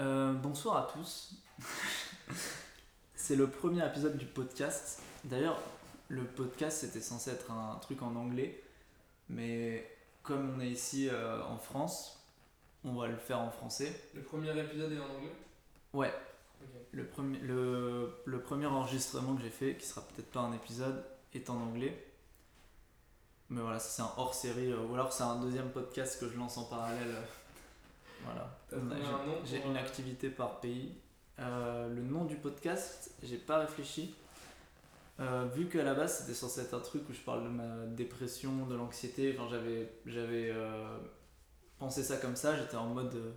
Euh, bonsoir à tous. C'est le premier épisode du podcast. D'ailleurs, le podcast c'était censé être un truc en anglais, mais comme on est ici euh, en France, on va le faire en français. Le premier épisode est en anglais? Ouais, le premier, le, le premier enregistrement que j'ai fait, qui sera peut-être pas un épisode, est en anglais. Mais voilà, ça, c'est un hors série, ou alors c'est un deuxième podcast que je lance en parallèle. Euh, Voilà. Trouvé j'ai- un une euh, activité par pays. Euh, le nom du podcast, j'ai pas réfléchi. Euh, vu qu'à la base c'était censé être un truc où je parle de ma dépression, de l'anxiété, enfin j'avais j'avais euh, pensé ça comme ça, j'étais en mode euh,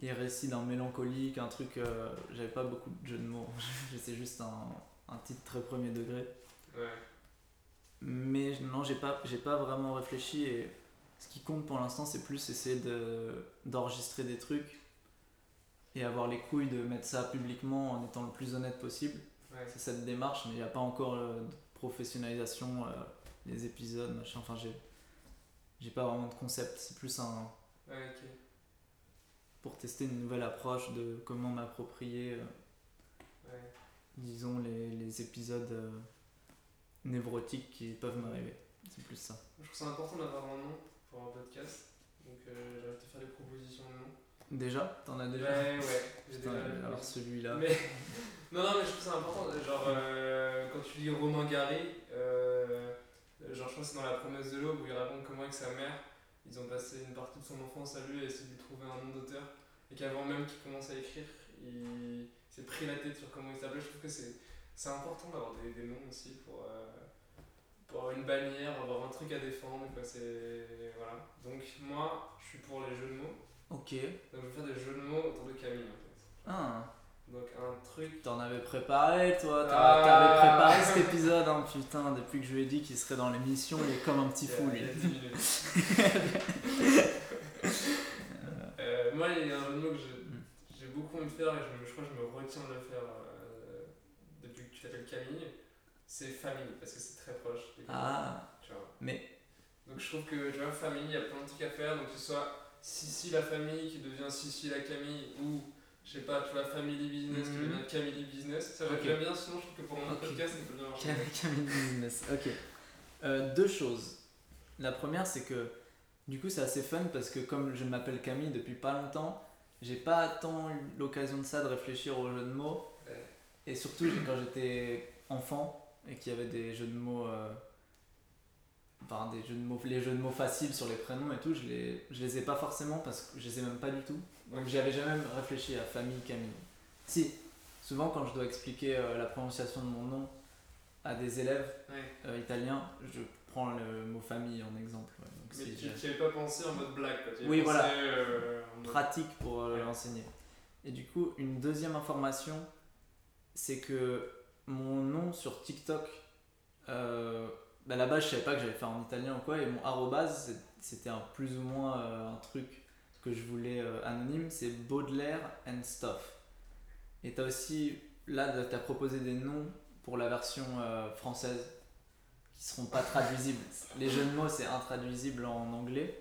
les récits d'un mélancolique, un truc, euh, j'avais pas beaucoup de jeux de mots, c'était juste un, un titre très premier degré. Ouais. Mais non, j'ai pas, j'ai pas vraiment réfléchi et ce qui compte pour l'instant, c'est plus essayer de, d'enregistrer des trucs et avoir les couilles de mettre ça publiquement en étant le plus honnête possible. Ouais. C'est cette démarche, mais il n'y a pas encore euh, de professionnalisation, euh, les épisodes, machin. Enfin, j'ai, j'ai pas vraiment de concept. C'est plus un Ouais, pour tester une nouvelle approche de comment m'approprier, euh, Ouais. disons, les, les épisodes euh, névrotiques qui peuvent m'arriver. C'est plus ça. Je trouve ça important d'avoir un nom pour un podcast. Donc euh, j'arrête de faire des propositions de nom. Déjà T'en as déjà Ouais, ouais. Putain, déjà alors celui-là. Mais non, non, mais je trouve ça important. Genre, euh, quand tu lis Romain Gary, euh, genre, je crois que c'est dans La promesse de l'aube où il raconte comment, avec sa mère, ils ont passé une partie de son enfance à lui et essayer de lui trouver un nom d'auteur. Et qu'avant même qu'il commence à écrire, il s'est pris la tête sur comment il s'appelait. Je trouve que c'est c'est important d'avoir des, des noms aussi pour, euh, pour avoir une bannière, avoir un truc à défendre. Quoi. c'est- Voilà. Donc, moi, je suis pour les jeux de mots. Ok. Donc, je vais faire des jeux de mots autour de Camille en fait. Ah, Donc, un truc t'en avais préparé toi, Ah. t'avais préparé cet épisode, hein, putain, depuis que je lui ai dit qu'il serait dans l'émission, il est comme un petit fou lui. a 10 minutes. Euh, moi, il y a un jeu de mots que j'ai- Mm. j'ai beaucoup envie de faire et je, je crois que je me retiens de le faire euh, depuis que tu t'appelles Camille. C'est famille parce que c'est très proche. Ah, tu vois. mais Donc je trouve que tu vois, famille, il y a plein de trucs à faire. Donc que ce soit Sissi la famille qui devient Sissi la Camille ou je sais pas, tu vois, Family Business qui Mhm. devient Camille Business. Ça j'aime bien, sinon je trouve que pour mon Ok. podcast, ça peut bien marcher. Cam- Camille Business, ok. Euh, deux choses. La première, c'est que du coup, c'est assez fun parce que comme je m'appelle Camille depuis pas longtemps, j'ai pas tant eu l'occasion de ça, de réfléchir aux jeux de mots. Et surtout, quand j'étais enfant et qu'il y avait des jeux de mots. euh, Enfin, des jeux de mots, les jeux de mots faciles sur les prénoms et tout, je les, je les ai pas forcément parce que je les ai même pas du tout. Donc Ok. j'y avais jamais réfléchi à famille Camille. Si, souvent quand je dois expliquer euh, la prononciation de mon nom à des élèves Ouais. euh, italiens, je prends le mot famille en exemple. ouais. Donc Mais tu n'y avais pas pensé en mode blague quoi. Oui, voilà. pensé, euh, en mode- pratique pour Ouais. l'enseigner. Et du coup, une deuxième information, c'est que mon nom sur TikTok, euh, bah, là-bas je savais pas que j'allais faire en italien ou quoi, et mon arrobase, c'était un plus ou moins euh, un truc que je voulais euh, anonyme, c'est Baudelaire and Stuff. Et t'as aussi, là, t'as proposé des noms pour la version euh, française qui seront pas traduisibles. Les jeux de mots, c'est intraduisible en anglais.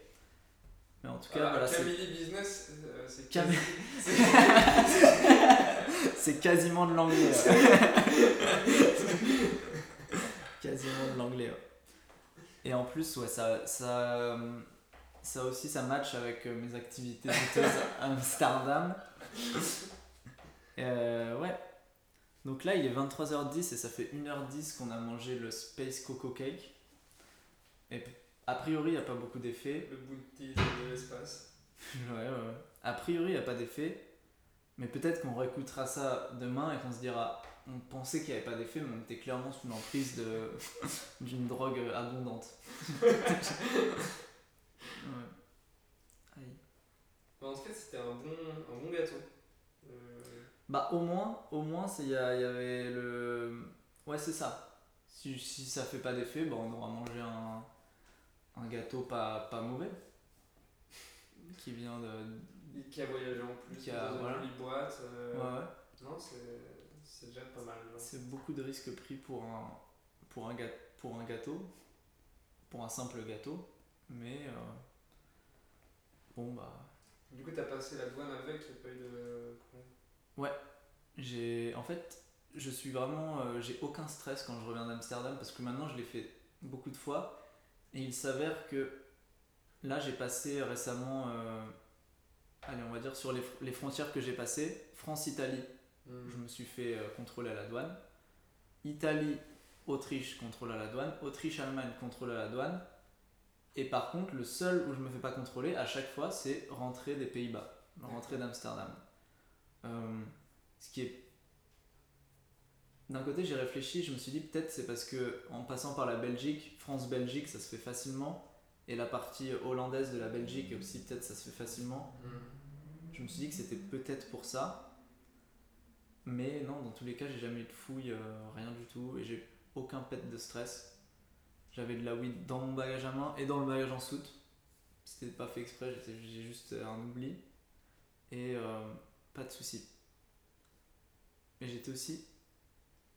Mais en tout cas, Ah, voilà, Camille Business, c'est Camille- c'est- quasiment de l'anglais. ouais. quasiment de l'anglais. ouais. Et en plus, ouais, ça, ça, ça aussi, ça match avec euh, mes activités douteuses à Amsterdam. Euh, ouais. Donc là, il est 23h10 et ça fait 1h10 qu'on a mangé le Space Coco Cake. Et a priori, il n'y a pas beaucoup d'effets. le bout de l'espace. Ouais, ouais, ouais. A priori, il n'y a pas d'effet. Mais peut-être qu'on réécoutera ça demain et qu'on se dira on pensait qu'il n'y avait pas d'effet, mais on était clairement sous l'emprise de- d'une drogue abondante. ouais. Aïe. Mais en tout cas, c'était un bon, un bon gâteau. Euh, Bah, au moins, au moins, c'est- il y, a- il y avait le. Ouais, c'est ça. Si, si ça fait pas d'effet, bah, on aura mangé un, un gâteau pas, pas mauvais. Qui vient de. Qui a voyagé en plus Qui a- dans une voilà. jolie boîte. euh, Ouais, ouais. Non, c'est c'est déjà pas mal. C'est beaucoup de risques pris pour un, pour un, pour un gâteau, pour un simple gâteau, mais euh, bon bah Du coup, t'as passé la douane avec, a pas eu de problème J'ai, en fait, je suis vraiment, euh, j'ai aucun stress quand je reviens d'Amsterdam parce que maintenant je l'ai fait beaucoup de fois et il s'avère que là j'ai passé récemment, euh, allez on va dire sur les, fr- les frontières que j'ai passées, France-Italie, je me suis fait euh, contrôler à la douane, Italie, Autriche, contrôle à la douane, Autriche-Allemagne, contrôle à la douane. Et par contre, le seul où je me fais pas contrôler à chaque fois, c'est rentrer des Pays-Bas, rentrer d'Amsterdam. Euh, ce qui est d'un côté, j'ai réfléchi, je me suis dit peut-être c'est parce que en passant par la Belgique, France-Belgique, ça se fait facilement, et la partie hollandaise de la Belgique aussi, peut-être ça se fait facilement. Je me suis dit que c'était peut-être pour ça, mais non, dans tous les cas, j'ai jamais eu de fouille, euh, rien du tout, et j'ai aucun pet de stress. J'avais de la weed dans mon bagage à main et dans le bagage en soute. C'était pas fait exprès, j'ai juste euh, un oubli, et euh, pas de soucis. Mais j'étais aussi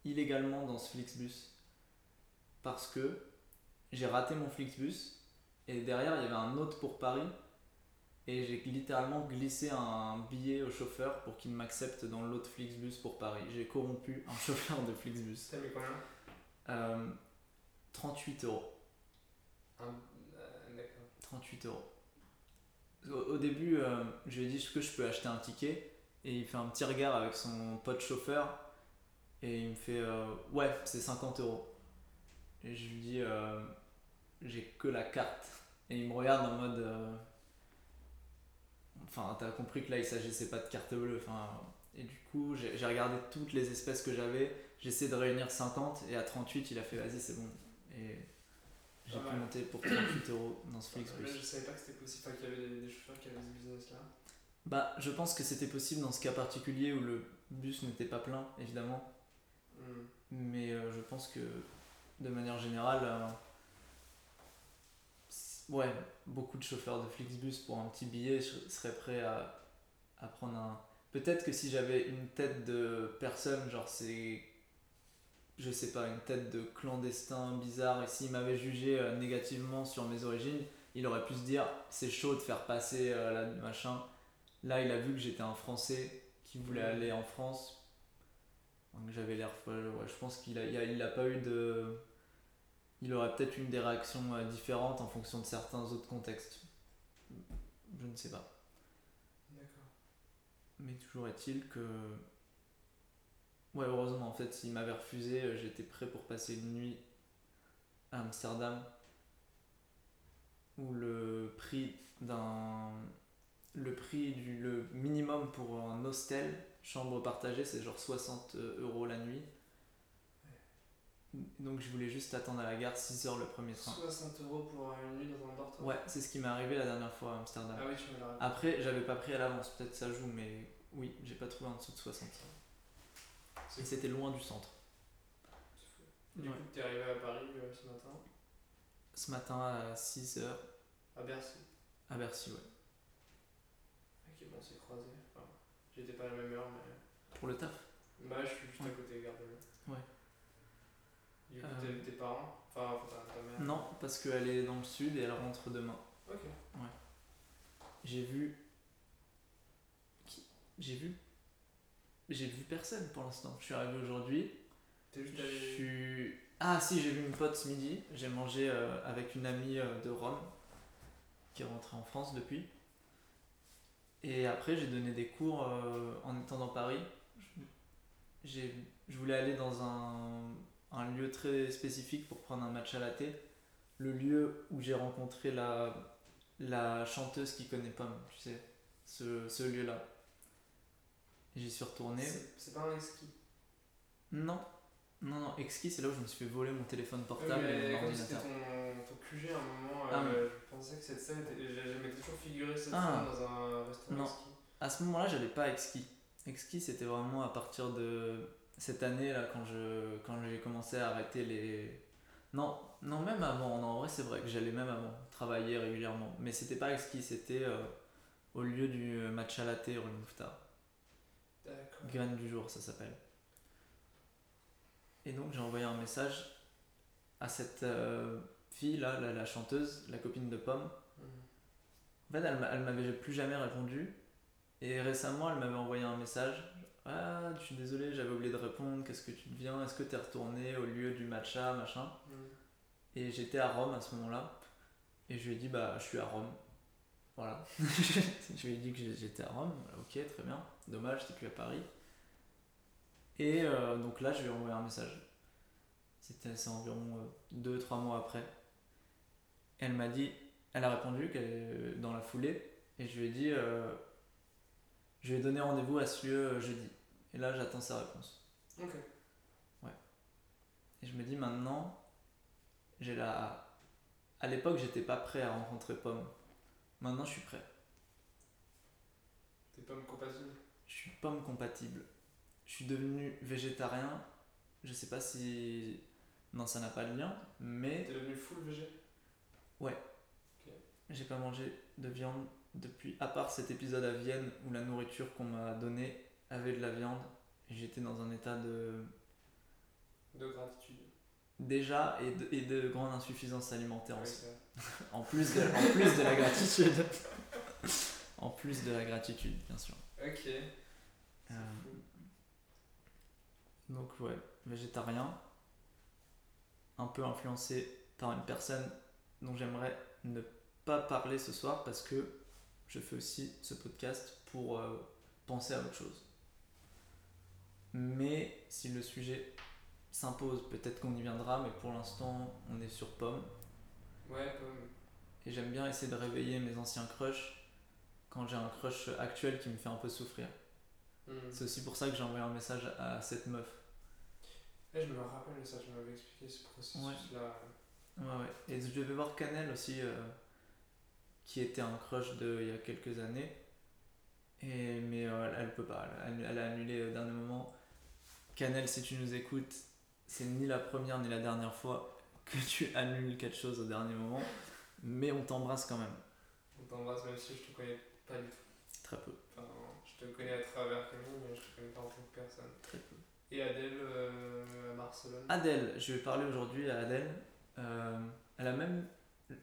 illégalement dans ce Flixbus parce que j'ai raté mon Flixbus et derrière il y avait un autre pour Paris et j'ai littéralement glissé un billet au chauffeur pour qu'il m'accepte dans l'autre Flixbus pour Paris. J'ai corrompu un chauffeur de Flixbus. T'as mis combien? Euh, 38 euros. Un... euh, D'accord. 38 euros. Au, au début, euh, je lui ai dit est-ce que je peux acheter un ticket? Et il fait un petit regard avec son pote chauffeur et il me fait euh, ouais, c'est 50 euros. Et je lui dis euh, j'ai que la carte et il me regarde en mode euh, enfin t'as compris que là il s'agissait pas de carte bleue enfin et du coup j'ai regardé toutes les espèces que j'avais j'ai essayé de réunir 50 et à 38 il a fait vas-y c'est bon et j'ai Pas pu monter pour 38 euros dans ce Là, Flixbus. je savais pas que c'était possible, enfin, qu'il y avait des, des chauffeurs qui avaient ce business-là. Bah, je pense que c'était possible dans ce cas particulier où le bus n'était pas plein, évidemment. Hmm. Mais euh, je pense que de manière générale, euh, ouais, beaucoup de chauffeurs de Flixbus pour un petit billet je- seraient prêts à, à prendre un. Peut-être que si j'avais une tête de personne, genre c'est. Je sais pas, une tête de clandestin bizarre, et s'il m'avait jugé euh, négativement sur mes origines, il aurait pu se dire c'est chaud de faire passer euh, la machin. Là, il a vu que j'étais un Français qui voulait aller en France. Donc j'avais l'air je pense qu'il a, il a, il a pas eu de. Il aurait peut-être eu des réactions euh, différentes en fonction de certains autres contextes. Je ne sais pas. D'accord. Mais toujours est-il que. Ouais, heureusement, en fait, s'il m'avait refusé, euh, j'étais prêt pour passer une nuit à Amsterdam où le prix d'un. Le prix du le minimum pour un hostel, chambre partagée, c'est genre 60 euros la nuit. Donc je voulais juste attendre à la gare 6 heures le premier train. 60 euros pour une nuit dans un dortoir Ouais, c'est ce qui m'est arrivé la dernière fois à Amsterdam. Ah oui, tu me Après, j'avais pas pris à l'avance, peut-être ça joue, mais oui, j'ai pas trouvé en dessous de 60. C'est Et c'était loin du centre. C'est fou. Du Ouais. coup, t'es arrivé à Paris euh, ce matin, Ce matin à 6h à Bercy. à Bercy, ouais. Ok, bon, on s'est croisés. Enfin, j'étais pas à la même heure, mais. Pour le taf Bah, je suis juste à côté, garde Ouais. Du coup, Euh. tes parents Enfin, ta, mère Non, parce qu'elle est dans le sud et elle rentre demain. Ok. J'ai vu. Qui? J'ai vu? J'ai vu personne pour l'instant. Je suis arrivé aujourd'hui. T'es juste Je allé. suis. Ah si, j'ai vu une pote ce midi. J'ai mangé euh, avec une amie euh, de Rome qui est rentrée en France depuis. Et après, j'ai donné des cours euh, en étant dans Paris. Je voulais aller dans un, un lieu très spécifique pour prendre un match à la thé. Le lieu où j'ai rencontré la, la chanteuse qui connaît Pomme, tu sais, ce, ce lieu-là. J'y suis retourné. C'est pas un ski. Non, non, non, Exquis, c'est là où je me suis fait voler mon téléphone portable mais et mon comme c'était ordinateur. ton, ton QG à un moment, Ah euh, je pensais que cette scène J'aimais toujours figurer cette Ah. scène dans un restaurant Non. ski. À ce moment-là, j'avais pas Exquis. Exquis, c'était vraiment à partir de cette année là quand je quand j'ai commencé à arrêter les. Non, non, même avant. Non, en vrai, c'est vrai que j'allais même avant travailler régulièrement. Mais c'était pas Exquis, c'était euh, au lieu du match à la thé rue Mouffetard. D'accord. Graine du jour, ça s'appelle. Et donc j'ai envoyé un message à cette euh, fille là, la, la chanteuse, la copine de Pomme. Mhm. En fait, elle, elle m'avait plus jamais répondu. Et récemment, elle m'avait envoyé un message. Ah, je suis désolé, j'avais oublié de répondre. Qu'est-ce que tu deviens Est-ce que t'es retourné au lieu du matcha, machin Mm. Et j'étais à Rome à ce moment-là. Et je lui ai dit, bah, je suis à Rome. Voilà. je lui ai dit que j'étais à Rome. Ok, très bien. Dommage, j'étais plus à Paris. Et euh, donc là, je lui ai envoyé un message. C'était environ 2-3 mois après. Elle m'a dit, elle a répondu qu'elle dans la foulée. Et je lui ai dit, euh, je lui ai donné rendez-vous à ce lieu euh, jeudi. Et là, j'attends sa réponse. Ok. Et je me dis maintenant, j'ai la. À l'époque, j'étais pas prêt à rencontrer Pomme. Maintenant, je suis prêt. T'es pas compatible? Je suis Pomme compatible. Je suis devenu végétarien. Je sais pas si. Non, ça n'a pas de lien, mais T'es devenu full VG j'ai pas mangé de viande depuis. À part cet épisode à Vienne où la nourriture qu'on m'a donnée avait de la viande. J'étais dans un état de. de gratitude. Déjà, et de, et de grande insuffisance alimentaire aussi. En plus de, en plus de la gratitude. en plus de la gratitude, bien sûr. Ok. Euh, donc ouais, végétarien. Un peu influencé par une personne dont j'aimerais ne pas parler ce soir parce que je fais aussi ce podcast pour euh, penser à autre chose. Mais si le sujet s'impose, peut-être qu'on y viendra, mais pour l'instant on est sur pomme. Ouais, pomme. Et j'aime bien essayer de réveiller mes anciens crushs quand j'ai un crush actuel qui me fait un peu souffrir. Mm. C'est aussi pour ça que j'ai envoyé un message à cette meuf. Je me rappelle ça, tu m'avais expliqué ce processus-là. Ouais, ouais. Et je devais voir Canel aussi, euh, qui était un crush de il y a quelques années. Et, mais euh, elle, elle peut pas, elle, elle a annulé au dernier moment. Canel, si tu nous écoutes, c'est ni la première ni la dernière fois que tu annules quelque chose au dernier moment. Mais on t'embrasse quand même. On t'embrasse même si je te connais pas du tout. Très peu. Enfin, je te connais à travers Camille, mais je te connais pas en tant que personne. Très peu. Et Adèle euh, à Barcelone. Adèle, je vais parler aujourd'hui à Adèle. Euh, elle a même,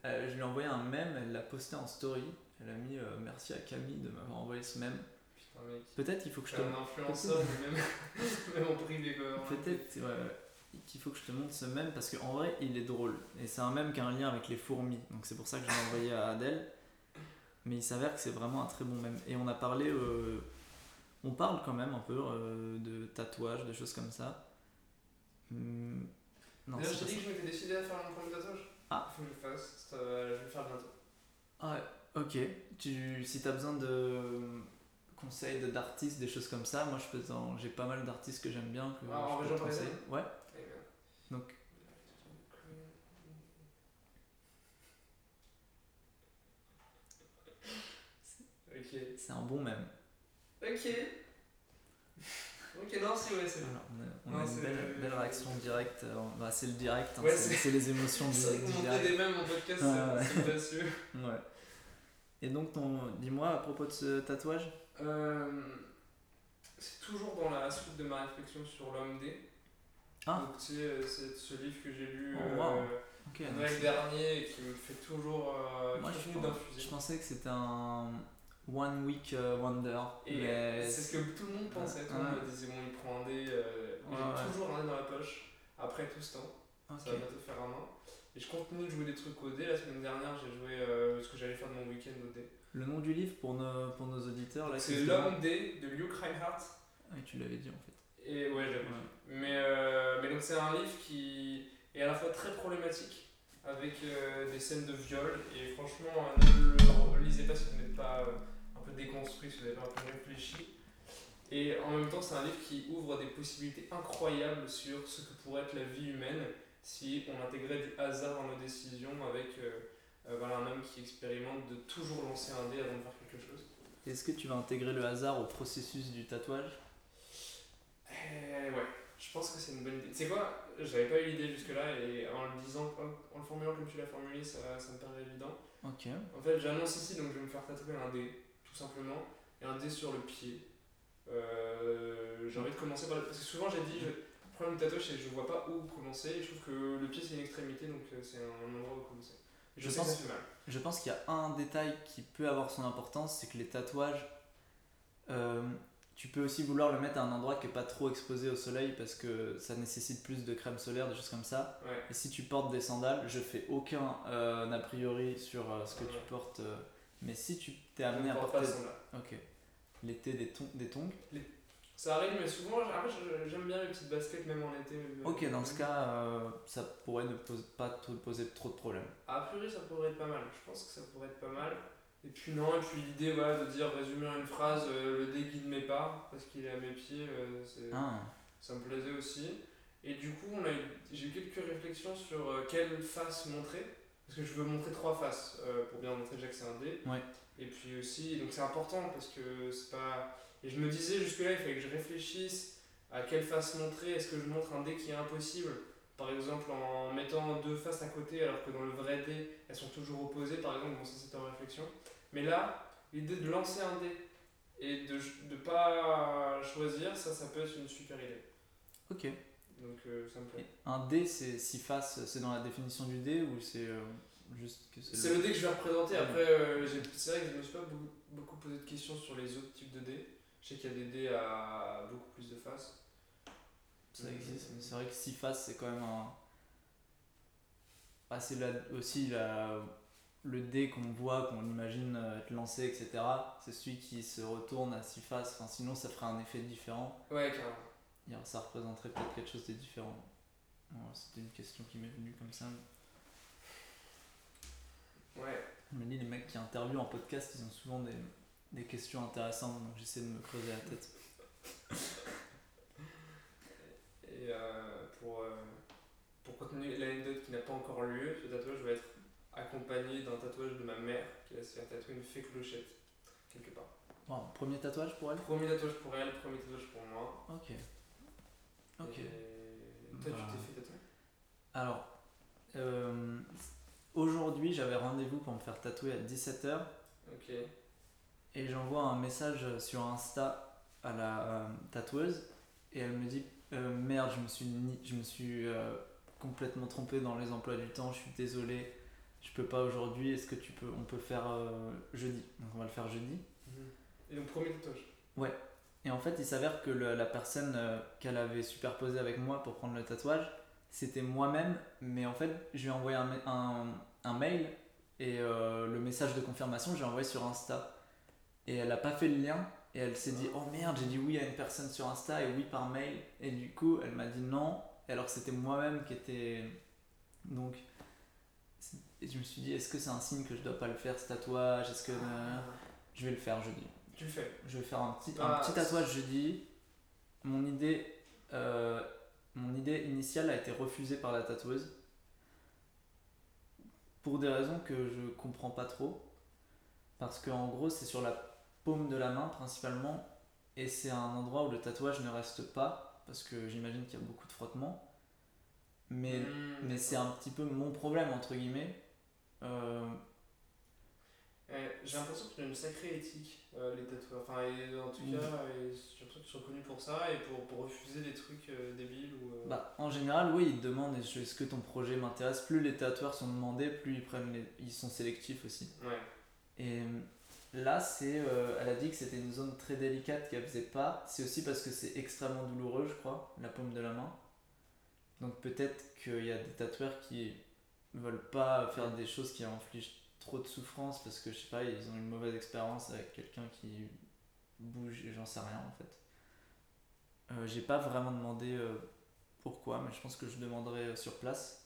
euh, je lui ai envoyé un mème, elle l'a posté en story. Elle a mis euh, merci à Camille de m'avoir envoyé ce mème. Putain, mec. Peut-être qu'il faut que je te un influenceur, mais même, même en privé, quoi. peut-être ouais, qu'il faut que je te montre ce mème parce qu'en vrai il est drôle et c'est un mème qui a un lien avec les fourmis. Donc c'est pour ça que je l'ai envoyé à Adèle. Mais il s'avère que c'est vraiment un très bon mème. Et on a parlé, euh, on parle quand même un peu de tatouages, de choses comme ça. Hum, non, D'ailleurs, je t'ai dit que je m'étais décidé à faire mon premier tatouage. Ah. Il faut que je fasse. Euh, vais le faire bientôt. Ah ouais, ok. Tu, si t'as besoin de conseils de- d'artistes, des choses comme ça, moi je peux t'en- j'ai pas mal d'artistes que j'aime bien. Que Ah, en je peux région te conseiller. Ouais. Eh bien. Donc- Ok. C'est un bon mème. Ok. Ok, non, si, ouais, c'est Voilà, on a, on Non, a une belle, belle réaction directe. euh, bah, c'est le direct, hein, Ouais, c'est les émotions du, du direct. des mêmes en podcast, Ah, ouais. c'est-. Ouais. Et donc, ton, dis-moi à propos de ce tatouage. Euh, c'est toujours dans la suite de ma réflexion sur l'homme D. Ah. Donc, tu sais, c'est ce livre que j'ai lu Oh, euh, wow. Noël dernier et qui me fait toujours. Euh, Moi, pense- je pensais que c'était un one week euh, wonder. Et mais c'est ce que tout le monde pensait. Tout le monde disait, bon, il prend un dé. euh, Ouais, j'ai ouais. toujours un dé dans la poche après tout ce temps. Ok. Ça va bientôt faire un an. Et je continue de jouer des trucs au dé. La semaine dernière, j'ai joué euh, ce que j'allais faire de mon week-end au dé. Le nom du livre pour nos, pour nos auditeurs là. C'est L'homme D de Luke Reinhardt. Ah, tu l'avais dit en fait. Et ouais. Mais, euh, mais donc c'est un livre qui est à la fois très problématique avec des scènes de viol et franchement ne le lisez pas si vous n'êtes pas peu déconstruit, si vous n'avez pas un peu réfléchi. Et en même temps c'est un livre qui ouvre des possibilités incroyables sur ce que pourrait être la vie humaine si on intégrait du hasard dans nos décisions avec euh, euh, voilà, un homme qui expérimente de toujours lancer un dé avant de faire quelque chose. Est-ce que tu vas intégrer le hasard au processus du tatouage? Eh ouais, je pense que c'est une bonne idée. Tu sais quoi? J'avais pas eu l'idée jusque-là et en le disant, en, en le formulant comme tu l'as formulé, ça, ça me paraît évident. Ok. En fait, j'annonce ici, donc je vais me faire tatouer un dé, tout simplement, et un dé sur le pied. Euh, j'ai envie de commencer par le... Parce que souvent j'ai dit, je... le problème du tatouage, c'est que je vois pas où commencer, et je trouve que le pied c'est une extrémité, donc euh, c'est un endroit où commencer. Je, Je pense-. Je pense qu'il y a un détail qui peut avoir son importance, c'est que les tatouages, euh, tu peux aussi vouloir le mettre à un endroit qui est pas trop exposé au soleil parce que ça nécessite plus de crème solaire, des choses comme ça. Ouais. Et si tu portes des sandales, je fais aucun euh, a priori sur euh, ce que tu Ouais. portes, euh, mais si tu t'es amené à porte porter, sandales. ok, l'été des, ton- des tongs, Ça arrive, mais souvent, après, j'aime bien les petites baskets, même en été. euh, ok, dans ce cas, euh, ça pourrait ne pose, pas te poser trop de problèmes. A priori, ça pourrait être pas mal. Je pense que ça pourrait être pas mal. Et puis, non, et puis l'idée voilà, de dire, résumer en une phrase, euh, le dé guide mes pas, parce qu'il est à mes pieds, euh, c'est- Ah, ça me plaisait aussi. Et du coup, on a eu- j'ai eu quelques réflexions sur euh, quelle face montrer. Parce que je veux montrer trois faces euh, pour bien montrer déjà que c'est un dé. Ouais. Et puis aussi, donc c'est important parce que c'est pas. Et je me disais jusque-là, il fallait que je réfléchisse à quelle face montrer. Est-ce que je montre un dé qui est impossible? Par exemple, en mettant deux faces à côté, alors que dans le vrai dé, elles sont toujours opposées, par exemple. Bon, ça c'était en réflexion. Mais là, l'idée de lancer un dé et de ne pas choisir, ça, ça peut être une super idée. ok. Donc euh, ça me plaît. Un dé, c'est six faces, c'est dans la définition du dé ou c'est euh, juste que c'est C'est le dé que je vais représenter. Après, euh, c'est vrai que je me suis pas beaucoup, beaucoup posé de questions sur les autres types de dés. Je sais qu'il y a des dés à beaucoup plus de faces. Ça existe, mais c'est vrai que six faces, c'est quand même un. Ah, c'est aussi la... le dé qu'on voit, qu'on imagine être lancé, etc. C'est celui qui se retourne à six faces. Enfin, sinon, ça ferait un effet différent. Ouais, carrément. Ça représenterait peut-être quelque chose de différent. C'était une question qui m'est venue comme ça. Ouais. Je me dis, les mecs qui interviewent en podcast, ils ont souvent des, des questions intéressantes, donc j'essaie de me creuser la tête. Et euh, pour, euh, pour continuer l'anecdote qui n'a pas encore lieu, ce tatouage va être accompagné d'un tatouage de ma mère qui va se faire tatouer une fée clochette quelque part. Bon, premier tatouage pour elle? Premier tatouage pour elle, premier tatouage pour moi. Ok. Ok. Et toi, Bah. tu t'es fait tatouer? Alors, euh, aujourd'hui, j'avais rendez-vous pour me faire tatouer à 17h Ok. et j'envoie un message sur Insta à la euh, tatoueuse et elle me dit euh, Merde, je me suis, je me suis complètement trompé dans les emplois du temps, je suis désolé, je peux pas aujourd'hui, est-ce que tu peux, on peut faire jeudi? Donc on va le faire jeudi. Et donc, premier tatouage? Et en fait, il s'avère que le- la personne euh, qu'elle avait superposée avec moi pour prendre le tatouage, c'était moi-même, mais en fait, je lui ai envoyé un, un, un mail et euh, le message de confirmation, j'ai envoyé sur Insta. Et elle n'a pas fait le lien et elle s'est dit Oh merde, j'ai dit oui à une personne sur Insta et oui par mail. Et du coup, elle m'a dit non, alors que c'était moi-même qui était. Donc, et je me suis dit Est-ce que c'est un signe que je dois pas le faire ce tatouage? Est-ce que. Ah. Je vais le faire jeudi. Tu le fais. Je vais faire un petit, Ah, un petit tatouage jeudi. Mon idée, euh, mon idée initiale a été refusée par la tatoueuse. Pour des raisons que je comprends pas trop. Parce qu'en gros, c'est sur la paume de la main principalement. Et c'est un endroit où le tatouage ne reste pas. Parce que j'imagine qu'il y a beaucoup de frottement. Mais, Hmm, mais c'est un petit peu mon problème, entre guillemets. Euh, j'ai l'impression qu'il y a une sacrée éthique, euh, les tatoueurs. Enfin, et en tout Mm. cas, j'ai l'impression qu'ils sont connus pour ça et pour, pour refuser des trucs euh, débiles ou. euh, Bah, en général, oui, ils te demandent est-ce que ton projet m'intéresse? Plus les tatoueurs sont demandés, plus ils, prennent les- ils sont sélectifs aussi. Ouais. Et là, c'est, elle a dit que c'était une zone très délicate qu'elle faisait pas. C'est aussi parce que c'est extrêmement douloureux, je crois, la paume de la main. Donc peut-être qu'il y a des tatoueurs qui veulent pas faire des choses qui infligent trop de souffrance parce que je sais pas, ils ont une mauvaise expérience avec quelqu'un qui bouge et j'en sais rien en fait. Euh, J'ai pas vraiment demandé euh, pourquoi, mais je pense que je demanderai euh, sur place.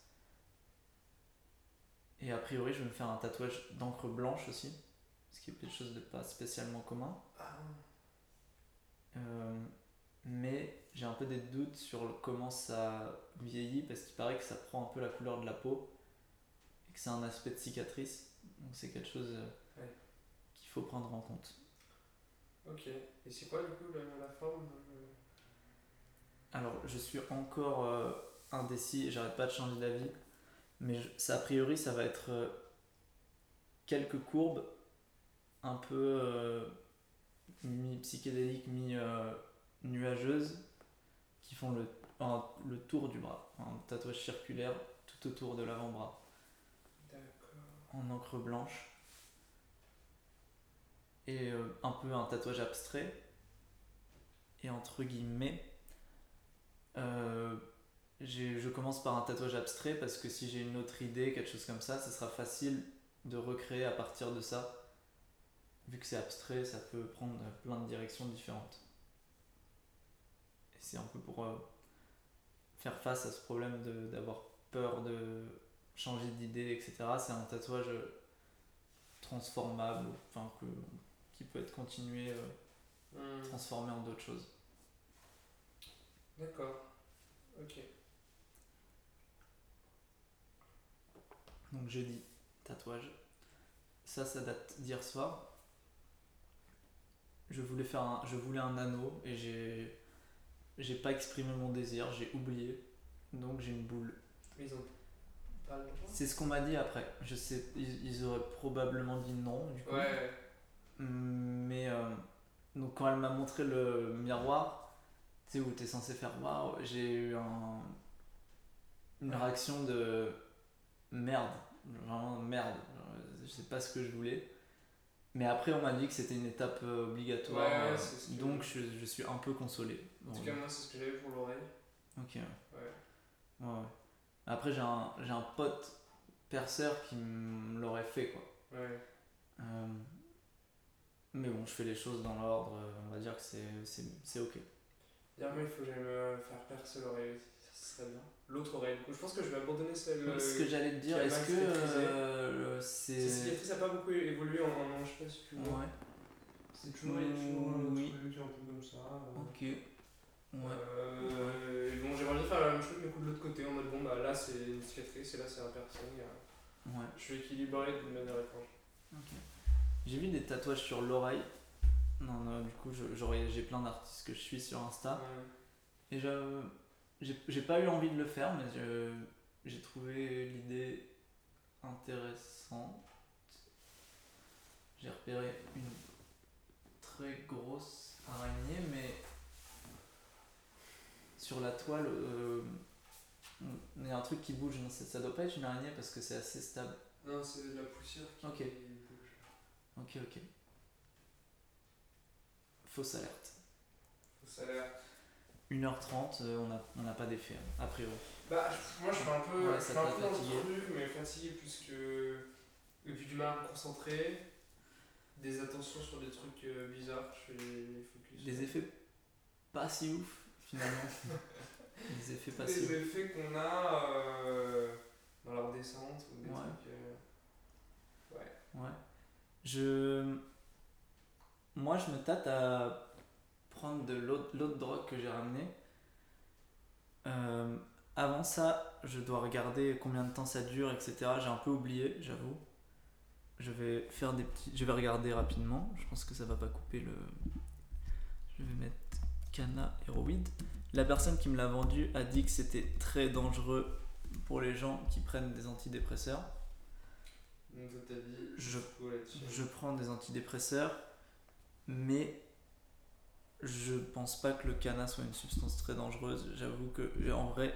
Et a priori, je vais me faire un tatouage d'encre blanche aussi, ce qui est quelque chose de pas spécialement commun. Ah, mais j'ai un peu des doutes sur le- comment ça vieillit parce qu'il paraît que ça prend un peu la couleur de la peau et que c'est un aspect de cicatrice. Donc c'est quelque chose euh, Ouais. qu'il faut prendre en compte. ok. Et c'est quoi du coup la, la forme euh, Alors je suis encore euh, indécis et j'arrête pas de changer d'avis. Mais je- ça, a priori ça va être euh, quelques courbes un peu euh, mi-psychédéliques, mi-nuageuses qui font le, le tour du bras. Un tatouage circulaire tout autour de l'avant-bras. En encre blanche. Et euh, un peu un tatouage abstrait. Et entre guillemets, euh, je commence par un tatouage abstrait parce que si j'ai une autre idée, quelque chose comme ça, ce sera facile de recréer à partir de ça. Vu que c'est abstrait, ça peut prendre plein de directions différentes. Et c'est un peu pour euh, faire face à ce problème d'avoir peur de changer d'idée, etc. C'est un tatouage euh, transformable, enfin que, qui peut être continué, euh, Hmm, transformé en d'autres choses. D'accord. Ok. Donc jeudi, tatouage. Ça, ça date d'hier soir. Je voulais faire un, je voulais un anneau et j'ai, j'ai pas exprimé mon désir, j'ai oublié. Donc j'ai une boule. Ils ont C'est ce qu'on m'a dit après. Je sais, ils, ils auraient probablement dit non du coup. Ouais. Mais euh, donc quand elle m'a montré le miroir, tu sais où t'es censé faire waouh, j'ai eu un, une Ouais. réaction de merde, vraiment merde. Je sais pas ce que je voulais. Mais après on m'a dit que c'était une étape euh, obligatoire, Ouais, ouais, ce que- donc je, je suis un peu consolé. En tout cas, moi, c'est ce que j'avais pour l'oreille. ok. Ouais. Ouais, ouais. Après j'ai un, j'ai un pote perceur qui me l'aurait fait quoi. Ouais. Euh, mais bon, je fais les choses dans l'ordre, euh, on va dire que c'est, c'est, c'est ok. Moi, il faut que j'aille me faire percer l'oreille. Ça serait bien. L'autre oreille, du coup. Je pense que je vais abandonner celle. ce que j'allais te dire, est-ce que euh, c'est. Cette cicatrice a pas beaucoup évolué en un an, je sais pas si tu vois. Ouais, C'est toujours, Mm, un oui. truc un peu comme ça. euh. ok. Ouais. Euh, et bon, j'aimerais bien faire la même chose, mais coup de l'autre côté, en mode bon, bah là c'est une cicatrice et là c'est un piercing. euh. ouais. Je suis équilibré d'une manière étrange. J'ai vu des tatouages sur l'oreille. Non, non, du coup, j'ai plein d'artistes que je suis sur Insta. Ouais. Et j'ai, pas eu envie de le faire, mais j'ai trouvé l'idée intéressante. J'ai repéré une très grosse araignée, mais sur la toile, il y a un truc qui bouge. Non, ça, doit pas être une araignée parce que c'est assez stable. Non, c'est de la poussière qui bouge. Ok, ok. Fausse alerte. Ça a l'air. 1h30, euh, on n'a on pas d'effet, hein, a priori. Bah, moi je suis un peu, Ouais, je ça suis un peu fatigué. mais fatigué puisque. Et puis du mal à me concentrer. Des attentions sur des trucs euh, bizarres, je fais les focus. Des effets pas si ouf, finalement. des effets pas si Des ouf. effets qu'on a euh, dans la redescente ou des Ouais. trucs. euh, Ouais. Ouais. Je. Moi, je me tâte à prendre de l'autre drogue que j'ai ramené. Euh, avant ça, je dois regarder combien de temps ça dure, etc. J'ai un peu oublié, j'avoue. Je vais faire des petits. Je vais regarder rapidement. Je pense que ça va pas couper le. Je vais mettre Cana héroïde. La personne qui me l'a vendu a dit que c'était très dangereux pour les gens qui prennent des antidépresseurs. Donc dit. Je-. Je prends des antidépresseurs, mais je pense pas que le cannabis soit une substance très dangereuse. J'avoue que, en vrai,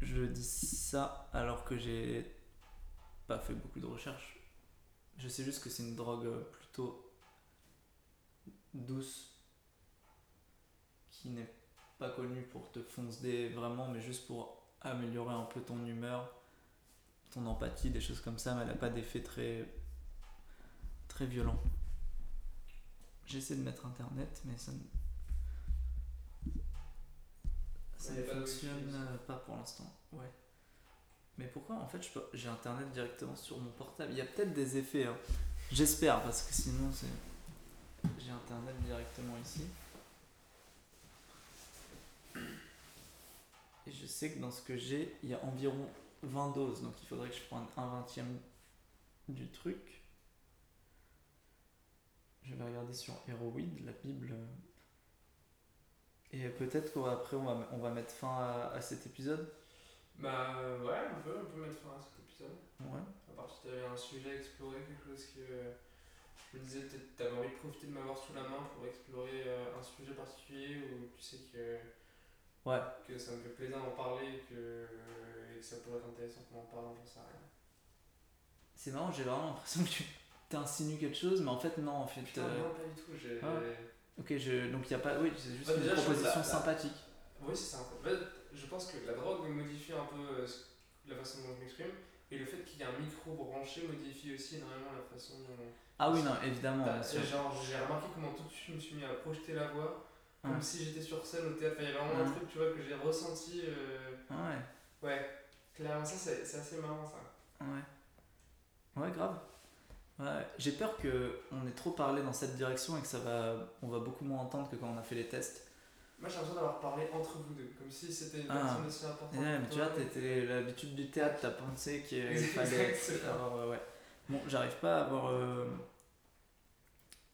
je dis ça alors que j'ai pas fait beaucoup de recherches. Je sais juste que c'est une drogue plutôt douce qui n'est pas connue pour te foncer vraiment, mais juste pour améliorer un peu ton humeur, ton empathie, des choses comme ça, mais elle n'a pas d'effet très très violent. J'essaie de mettre internet, mais ça ne, ça ne pas fonctionne pas pour l'instant. Ouais. Mais pourquoi en fait peux- j'ai internet directement sur mon portable Il y a peut-être des effets. hein. J'espère parce que sinon c'est j'ai internet directement ici. Et je sais que dans ce que j'ai, il y a environ 20 doses, donc il faudrait que je prenne un vingtième du truc. Je vais regarder sur Heroweed, la Bible. Et peut-être qu'après on va, on va mettre fin à, à cet épisode. Bah ouais, on peut, on peut mettre fin à cet épisode. Ouais. À part si t'avais un sujet à explorer, quelque chose que je me disais peut-être t'avais envie de profiter de m'avoir sous la main pour explorer euh, un sujet particulier où tu sais que, Ouais. que ça me fait plaisir d'en parler et que, et que ça pourrait être intéressant qu'on en parle, j'en sais rien. C'est marrant, j'ai vraiment l'impression que tu t'insinues quelque chose, mais en fait, non, en fait. Putain, euh, non, pas du tout. J'ai. ah. Ok, je... donc il n'y a pas. Oui, c'est juste Bah, une déjà, proposition la- la- sympathique. Oui, c'est ça. En fait. En fait, je pense que la drogue modifie un peu euh, la façon dont je m'exprime. Et le fait qu'il y ait un micro branché modifie aussi énormément la façon dont. Ah oui, non, évidemment, sûr. Genre, j'ai remarqué comment tout de suite je me suis mis à projeter la voix, comme Ouais. si j'étais sur scène au théâtre. Enfin, il y a vraiment un Ouais. truc, tu vois, que j'ai ressenti. euh, Ouais, Ouais, clairement, ça c'est c'est assez marrant ça. ouais. Ouais, grave. Ouais, j'ai peur que on ait trop parlé dans cette direction et que ça va, on va beaucoup moins entendre que quand on a fait les tests. Moi j'ai l'impression d'avoir parlé entre vous deux, comme si c'était une Ah. personne aussi importante. Ouais, mais tu vois, toi. t'étais l'habitude du théâtre, t'as pensé qu'il fallait avoir. euh, ouais. Bon, j'arrive pas à avoir. euh,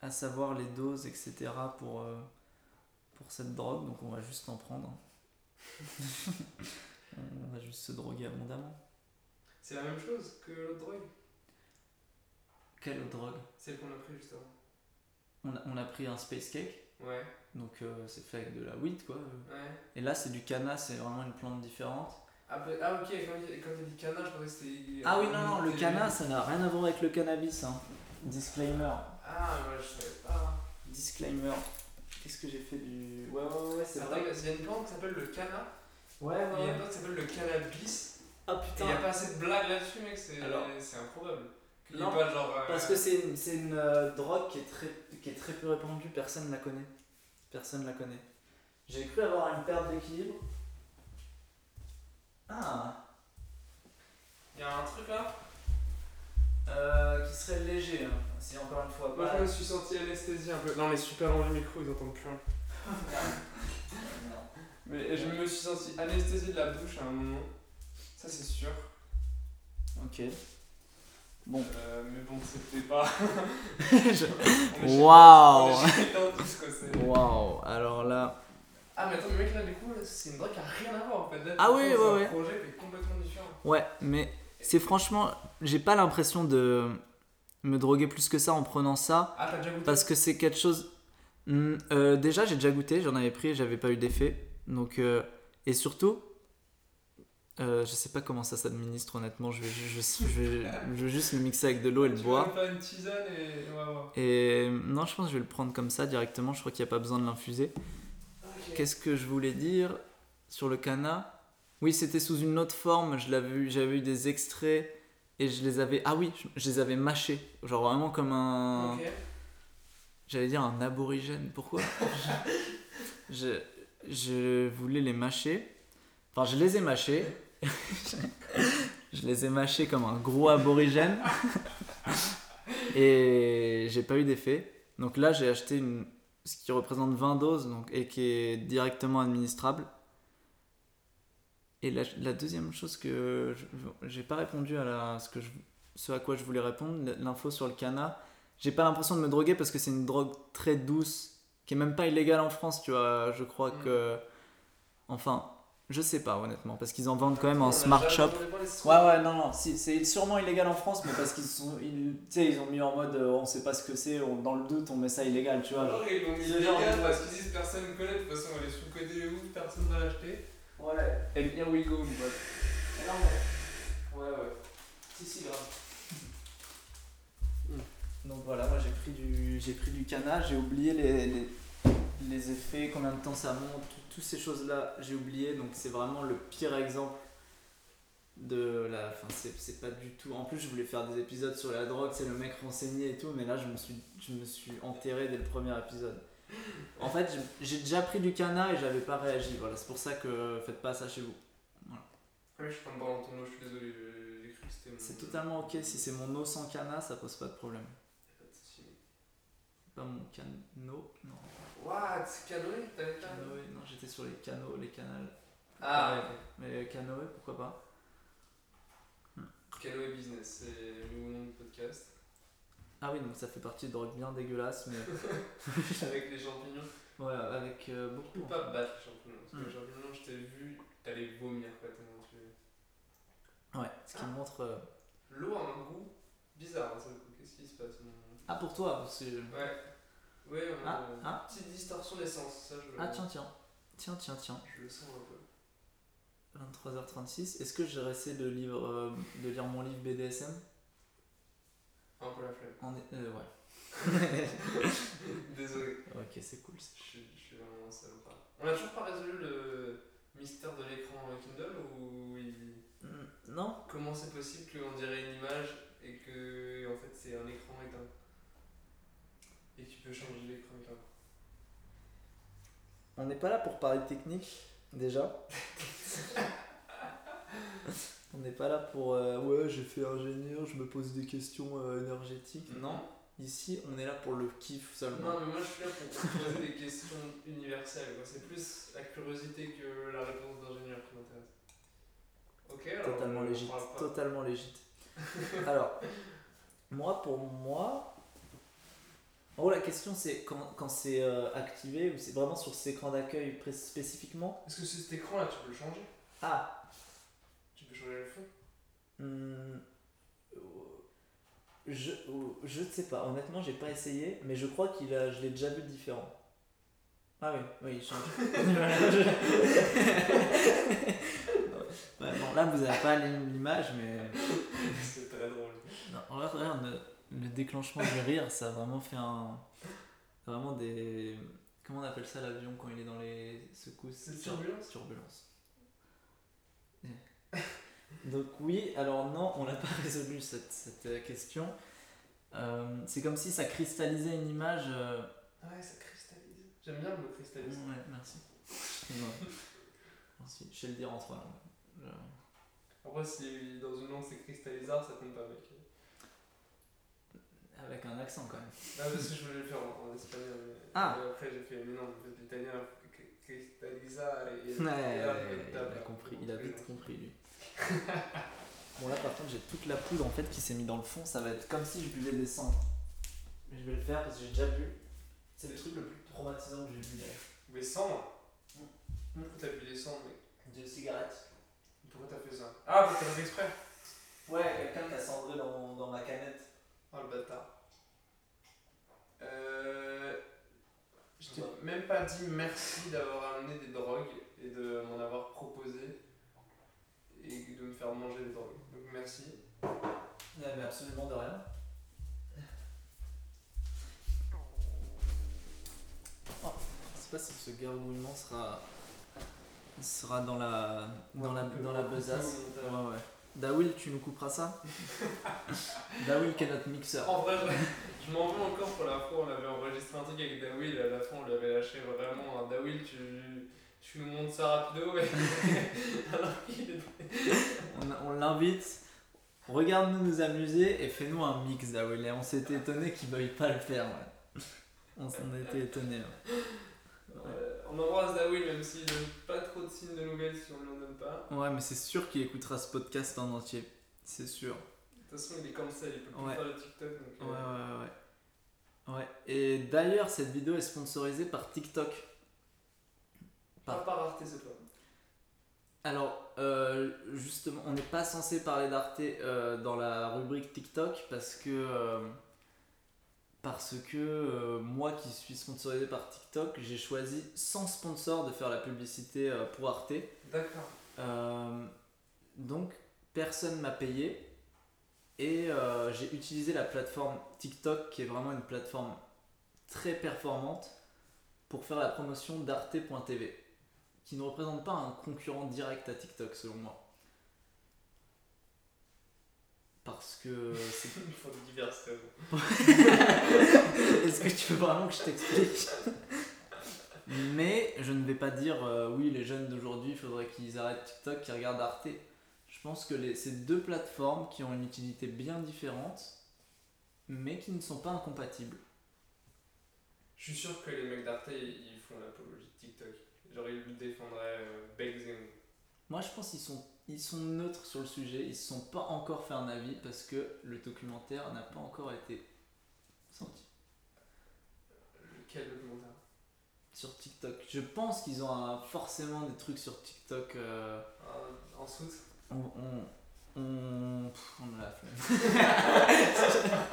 à savoir les doses, etc. pour, euh, pour cette drogue, donc on va juste en prendre. on va juste se droguer abondamment. C'est la même chose que l'autre drogue, Quelle autre drogue? Celle qu'on a pris juste avant. on a, on a pris un space cake, Ouais, donc euh, c'est fait avec de la weed quoi. ouais. Et là c'est du canna, c'est vraiment une plante différente. Ah, bah- ah, ok, quand t'as dit canna, je pensais que c'était. Ah oui, non, non, le canna ça n'a rien à voir avec le cannabis. Hein. Disclaimer. Ah, ouais, je savais pas. Disclaimer. Qu'est-ce que j'ai fait du. Ouais, ouais, ouais, C'est vrai, il y a une plante qui s'appelle le canna, Ouais, et il y a une plante qui s'appelle le cannabis. Ah Et il putain. n'y a pas assez de blagues là-dessus, mec, c'est Alors. improbable. Non, pas genre. euh, Parce que c'est une, une euh, drogue qui est, très, qui est très peu répandue, personne ne la connaît. Personne ne la connaît. J'ai cru avoir une perte d'équilibre. Ah Il y a un truc là euh, Qui serait léger, hein. si encore une fois Moi pas. je me suis senti anesthésié un peu. Non, mais super loin du micro, ils entendent plus rien. Mais je me suis senti anesthésié de la bouche à un moment. Ça, c'est sûr. Ok. Bon. Euh, mais bon, c'était pas. Waouh c'est- Waouh Alors là. Ah, mais attends, mais mec, là, du coup, c'est une drogue qui a rien à voir en fait. Là, Ah oui, ouais, ouais. projet qui est complètement différent. Ouais, mais c'est franchement. J'ai pas l'impression de me droguer plus que ça en prenant ça. Ah, t'as déjà goûté Parce que c'est quelque chose. Hmm, euh, déjà, j'ai déjà goûté, j'en avais pris, j'avais pas eu d'effet. Donc, euh, et surtout, euh, je sais pas comment ça s'administre honnêtement. Je vais, je, je vais, je vais juste le mixer avec de l'eau et le Tu boire. veux faire une tisane et. Ouais, ouais. Et non, je pense que je vais le prendre comme ça directement. Je crois qu'il n'y a pas besoin de l'infuser. Qu'est-ce que je voulais dire sur le cana Oui, c'était sous une autre forme. Je l'avais eu, j'avais eu des extraits et je les avais. Ah oui, je, je les avais mâchés. Genre vraiment comme un. J'allais dire un aborigène. Pourquoi? Je, je voulais les mâcher. Enfin, je les ai mâchés. je les ai mâchés comme un gros aborigène. et j'ai pas eu d'effet. Donc là, j'ai acheté une, ce qui représente 20 doses donc, et qui est directement administrable. Et la, la deuxième chose que je- j'ai pas répondu à la, ce, que je, ce à quoi je voulais répondre, l'info sur le cana. J'ai pas l'impression de me droguer parce que c'est une drogue très douce qui est même pas illégale en France, tu vois. Je crois Mm. que. Enfin, je sais pas honnêtement parce qu'ils en vendent quand même en a smart shop. Ouais, ouais, non, non, si, c'est sûrement illégal en France, mais parce qu'ils sont. Ils, tu sais, ils ont mis en mode euh, on sait pas ce que c'est, dans le doute, on met ça illégal, tu vois. ils l'ont mis illégal parce qu'ils disent personne ne connaît, de toute façon elle est sous-codée ouf, personne va l'acheter. Ouais, And here we go, my pote. non, mais. Ouais, ouais. Si, si, grave. Donc voilà, moi j'ai pris du, j'ai pris du canard, j'ai oublié les, les, les effets, combien de temps ça monte, tout- toutes ces choses-là, j'ai oublié. Donc c'est vraiment le pire exemple de la. Enfin, c'est, c'est pas du tout. En plus, je voulais faire des épisodes sur la drogue, c'est le mec renseigné et tout, mais là je me suis, je me suis enterré dès le premier épisode. En fait, j'ai- déjà pris du canard et j'avais pas réagi. Voilà, c'est pour ça que faites pas ça chez vous. Ah oui, je de boire dans ton eau, je suis désolé, mon. C'est totalement ok si c'est mon eau sans canard, ça pose pas de problème. Pas. Pas mon canot, non. What? Canoë? T'avais pas Canoë, non, j'étais sur les canaux, les canals. Ah, Mais canoë, pourquoi pas? Canoë Business, c'est le nouveau nom du podcast. Ah oui, donc ça fait partie de drogue bien dégueulasse, mais Avec les champignons. ouais, avec euh, Tu beaucoup. peux pas battre les champignons. Parce que Hmm. les champignons, je t'ai vu, t'allais vomir quoi, tellement tu. Ouais, ce qui montre. euh, L'eau a un goût bizarre, hein, qu'est-ce qui se passe mon... Ah, pour toi, parce que. Ouais. Ouais, on Ah, a une ah. petite distorsion d'essence, ça je, Ah, tiens, tiens. Tiens, tiens, tiens. je le sens un peu. 23h36. Est-ce que j'ai essayé de euh, de lire mon livre BDSM Un peu la flemme. On est. euh, ouais. Désolé. ok, c'est cool. ça. Je suis, je suis vraiment un salopard. On a toujours pas résolu le mystère de l'écran Kindle ou il- Mm, Non comment c'est possible qu'on dirait une image et que en fait c'est un écran éteint et tu peux changer l'écran éteint? On n'est pas là pour parler technique, déjà. on n'est pas là pour. euh, ouais, j'ai fait ingénieur, je me pose des questions euh, énergétiques. Non, ici, on est là pour le kiff seulement. Non mais moi je suis là pour poser des questions universelles. C'est plus la curiosité que la réponse d'ingénieur qui m'intéresse. Ok alors. Totalement on légit. parle pas. Totalement légit. Alors, moi, pour moi. En gros, la question, c'est quand, quand c'est euh, activé ou c'est vraiment sur cet écran d'accueil spécifiquement? Est-ce que cet écran là tu peux le changer Ah Le fond Hmm, je, je ne sais pas, honnêtement, j'ai pas essayé, mais je crois qu'il a, je l'ai déjà vu différent. Ah oui, oui, il change. Ouais, bon, là, vous n'avez pas l'image, mais. C'est très drôle. Non, regarde, regarde, le, le déclenchement du rire, ça a vraiment fait un. Vraiment des. Comment on appelle ça l'avion quand il est dans les secousses? C'est turbulence Turbulence. Donc oui, alors non, on n'a pas résolu cette, cette, euh, question. Euh, c'est comme si ça cristallisait une image. euh, Ah ouais, ça cristallise. J'aime bien le mot cristallise. Ouais, merci. Merci, je sais le dire en trois langues. Je- Après, si dans une langue c'est cristallisard, ça compte pas, mec. Avec un accent quand même. Ah, parce que je voulais le faire en, en espagnol. Mais, Ah. mais après, j'ai fait, mais non, en l'italien, cri- cristallisare. Et, et- Ouais, et- il a compris, il a vite compris lui. bon là par contre j'ai toute la poudre en fait qui s'est mise dans le fond, ça va être comme si je buvais des cendres. Mais je vais le faire parce que j'ai déjà bu. C'est le truc le plus traumatisant que j'ai bu d'ailleurs. Mais cendre Pourquoi t'as bu des cendres, mec? De cigarettes. Pourquoi t'as fait ça? Ah, parce que t'as fait exprès Ouais, quelqu'un qui a cendré dans, dans ma canette. Oh le bâtard. Euh. Je t'ai même pas dit merci d'avoir amené des drogues et de m'en avoir proposé et de me faire manger des drogues. Donc merci. Avait absolument de rien. Oh, je sais pas si ce gargouillement sera sera dans la dans la dans la besace. Ouais ouais. Dawil, tu nous couperas ça? Dawil qui est notre mixeur. En vrai, je, m'en veux encore pour la fois on avait enregistré un truc avec Dawil à la fin on lui avait lâché vraiment un Dawil, tu, tu nous montres ça rapido et alors qu'il est. On, on l'invite. Regarde-nous nous amuser et fais-nous un mix. Et on s'était étonné qu'il veuille pas le faire. ouais. On s'en était étonné. ouais. Euh, on embrasse Dawil même s'il donne pas trop de signes de nouvelles si on ne l'en donne pas. Ouais, mais c'est sûr qu'il écoutera ce podcast en entier. C'est sûr. De toute façon, il est comme ça, il peut plus Ouais. faire le TikTok. Donc, Ouais, euh, ouais, ouais. Ouais. Et d'ailleurs, cette vidéo est sponsorisée par TikTok. Pas par Arte cette fois. Alors, euh, justement, on n'est pas censé parler d'Arte euh, dans la rubrique TikTok parce que. euh, parce que moi qui suis sponsorisé par TikTok, j'ai choisi sans sponsor de faire la publicité euh, pour Arte. D'accord. Euh, donc, personne m'a payé. Et euh, j'ai utilisé la plateforme TikTok, qui est vraiment une plateforme très performante, pour faire la promotion d'arte.tv, qui ne représente pas un concurrent direct à TikTok, selon moi. Parce que c'est Pour diverses raisons. Est-ce que tu veux vraiment que je t'explique? Mais je ne vais pas dire euh, oui, les jeunes d'aujourd'hui, il faudrait qu'ils arrêtent TikTok, qu'ils regardent Arte. Je pense que les, c'est deux plateformes qui ont une utilité bien différente, mais qui ne sont pas incompatibles. Je suis sûr que les mecs d'Arte ils font l'apologie. Genre ils défendraient euh, zéro. Moi, je pense qu'ils sont, ils sont neutres sur le sujet, ils ne se sont pas encore fait un avis parce que le documentaire n'a pas encore été sorti Quel documentaire? Sur TikTok. Je pense qu'ils ont un- forcément des trucs sur TikTok. euh, Ah, En soute? On, on, on, pff, on a la flemme.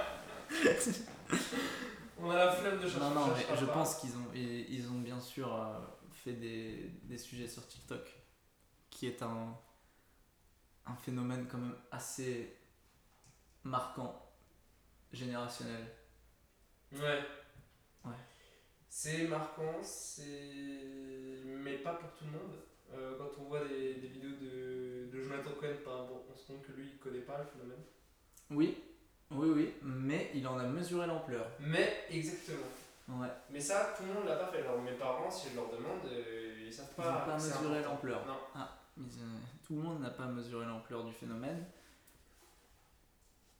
On a la flemme de chercher. Non, non, on mais je pense qu'ils ont, ils, ils ont bien sûr euh, des, des sujets sur TikTok, qui est un, un phénomène quand même assez marquant. générationnel. Ouais. Ouais. C'est marquant, c'est. Mais pas pour tout le monde. Euh, quand on voit des, des vidéos de, de Jonathan Cohen, par exemple, on se rend compte que lui, il connaît pas le phénomène. Oui, oui, oui, mais il en a mesuré l'ampleur. Mais, exactement. Ouais. Mais ça, tout le monde l'a pas fait. Alors, mes parents, si je leur demande, euh, ils savent Ils pas. n'ont pas mesuré l'ampleur. Non. Ah, mais, euh, tout le monde n'a pas mesuré l'ampleur du phénomène.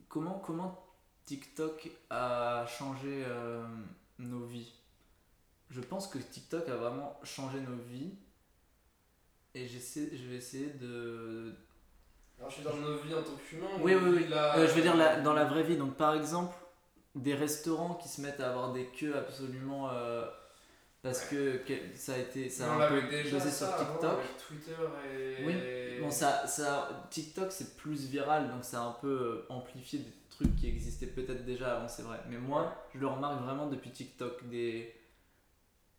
Comment, comment TikTok a changé euh, nos vies? Je pense que TikTok a vraiment changé nos vies. Et j'essaie, je vais essayer de. Alors, je suis dans nos vies en tant qu'humain. Oui, oui, oui. là- Euh, je veux dire la- dans la vraie vie. Donc par exemple, des restaurants qui se mettent à avoir des queues absolument. euh, parce que, que ça a été. Ça a un peu déjà ça sur TikTok. avec Twitter et. Oui, Bon, ça, ça, TikTok c'est plus viral, donc ça a un peu euh, amplifié des trucs qui existaient peut-être déjà avant, c'est vrai. Mais moi, je le remarque vraiment depuis TikTok. Des...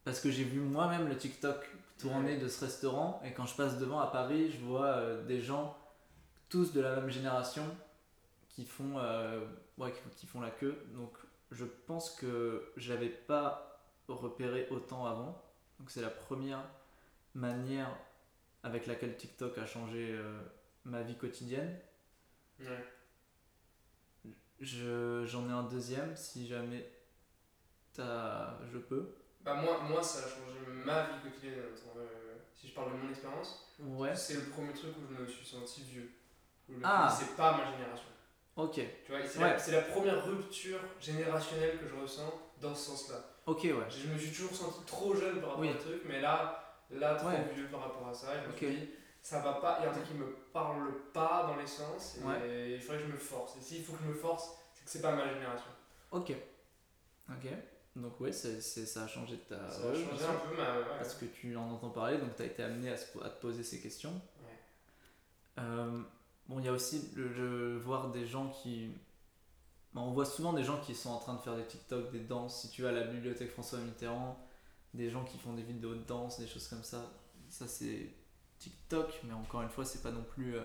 Parce que j'ai vu moi-même le TikTok tourner de ce restaurant, et quand je passe devant à Paris, je vois euh, des gens, tous de la même génération, qui font, euh, ouais, qui, qui font la queue. Donc je pense que j'avais pas repéré autant avant. Donc c'est la première manière avec laquelle TikTok a changé euh, ma vie quotidienne. Ouais. Je, j'en ai un deuxième si jamais t'as, je peux. Bah, moi, moi, ça a changé ma vie quotidienne. attends, euh, si je parle de mon expérience, Ouais. c'est le premier truc où je me suis senti vieux. Où je Ah. c'est pas ma génération. Ok. Tu vois, c'est Ouais. la, c'est la première rupture générationnelle que je ressens dans ce sens-là. Ok, ouais. Je me suis toujours senti trop jeune par rapport Oui. au truc, mais là, là trop Ouais. vieux par rapport à ça. Je me Ok. suis dit, ça va pas, il y a un truc qui me parle pas dans les sens, et Ouais. il faudrait que je me force. Et s'il faut que je me force, c'est que c'est pas ma génération. Ok. Ok. Donc ouais, c'est, c'est- ça a changé de ta... Ça a changé un peu ma. ouais. Parce que tu en entends parler, donc tu as été amené à, se- à te poser ces questions. Ouais. Euh, bon, il y a aussi le, le- voir des gens qui. bon, on voit souvent des gens qui sont en train de faire des TikTok, des danses. Si tu vas à la bibliothèque François Mitterrand, des gens qui font des vidéos de danse, des choses comme ça. Ça, c'est TikTok, mais encore une fois, c'est pas non plus. euh,